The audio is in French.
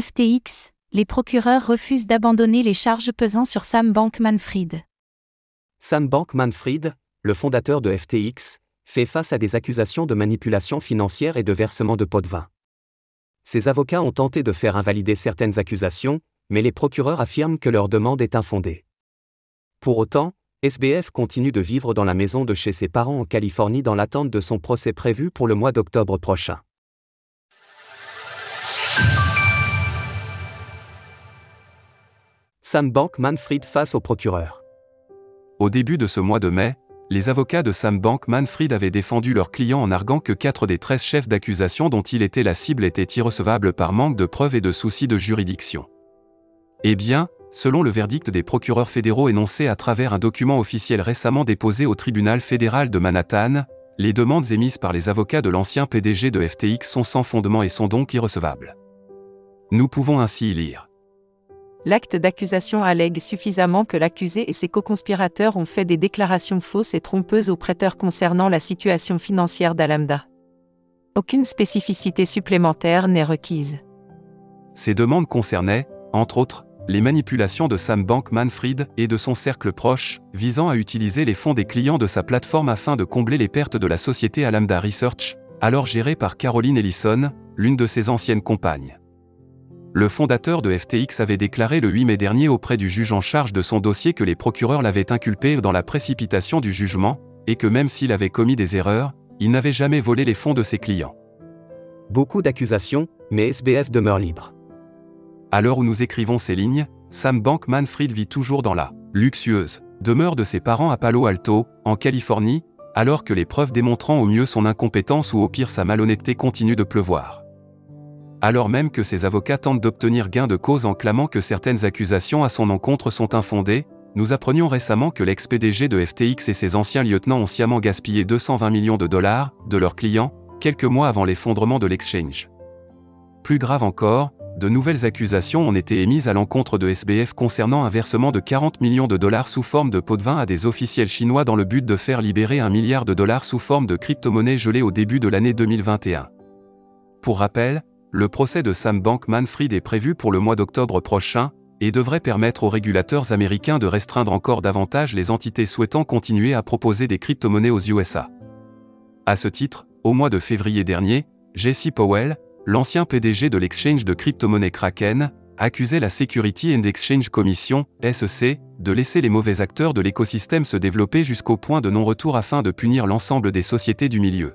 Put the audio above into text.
FTX, les procureurs refusent d'abandonner les charges pesant sur Sam Bankman-Fried. Sam Bankman-Fried, le fondateur de FTX, fait face à des accusations de manipulation financière et de versement de pots de vin. Ses avocats ont tenté de faire invalider certaines accusations, mais les procureurs affirment que leur demande est infondée. Pour autant, SBF continue de vivre dans la maison de chez ses parents en Californie dans l'attente de son procès prévu pour le mois d'octobre prochain. Sam Bankman-Fried face au procureur. Au début de ce mois de mai, les avocats de Sam Bankman-Fried avaient défendu leurs clients en arguant que 4 des 13 chefs d'accusation dont il était la cible étaient irrecevables par manque de preuves et de soucis de juridiction. Eh bien, selon le verdict des procureurs fédéraux énoncé à travers un document officiel récemment déposé au tribunal fédéral de Manhattan, les demandes émises par les avocats de l'ancien PDG de FTX sont sans fondement et sont donc irrecevables. Nous pouvons ainsi y lire. L'acte d'accusation allègue suffisamment que l'accusé et ses co-conspirateurs ont fait des déclarations fausses et trompeuses aux prêteurs concernant la situation financière d'Alamda. Aucune spécificité supplémentaire n'est requise. Ces demandes concernaient, entre autres, les manipulations de Sam Bankman-Fried et de son cercle proche, visant à utiliser les fonds des clients de sa plateforme afin de combler les pertes de la société Alamda Research, alors gérée par Caroline Ellison, l'une de ses anciennes compagnes. Le fondateur de FTX avait déclaré le 8 mai dernier auprès du juge en charge de son dossier que les procureurs l'avaient inculpé dans la précipitation du jugement, et que même s'il avait commis des erreurs, il n'avait jamais volé les fonds de ses clients. Beaucoup d'accusations, mais SBF demeure libre. À l'heure où nous écrivons ces lignes, Sam Bankman-Fried vit toujours dans la luxueuse demeure de ses parents à Palo Alto, en Californie, alors que les preuves démontrant au mieux son incompétence ou au pire sa malhonnêteté continuent de pleuvoir alors même que ses avocats tentent d'obtenir gain de cause en clamant que certaines accusations à son encontre sont infondées, nous apprenions récemment que l'ex-PDG de FTX et ses anciens lieutenants ont sciemment gaspillé 220 millions de dollars de leurs clients, quelques mois avant l'effondrement de l'exchange. Plus grave encore, de nouvelles accusations ont été émises à l'encontre de SBF concernant un versement de 40 millions de dollars sous forme de pots de vin à des officiels chinois dans le but de faire libérer un milliard de dollars sous forme de crypto-monnaies gelées au début de l'année 2021. Pour rappel, le procès de Sam Bankman-Fried est prévu pour le mois d'octobre prochain et devrait permettre aux régulateurs américains de restreindre encore davantage les entités souhaitant continuer à proposer des crypto-monnaies aux USA. À ce titre, au mois de février dernier, Jesse Powell, l'ancien PDG de l'exchange de crypto-monnaies Kraken, accusait la Security and Exchange Commission, SEC, de laisser les mauvais acteurs de l'écosystème se développer jusqu'au point de non-retour afin de punir l'ensemble des sociétés du milieu.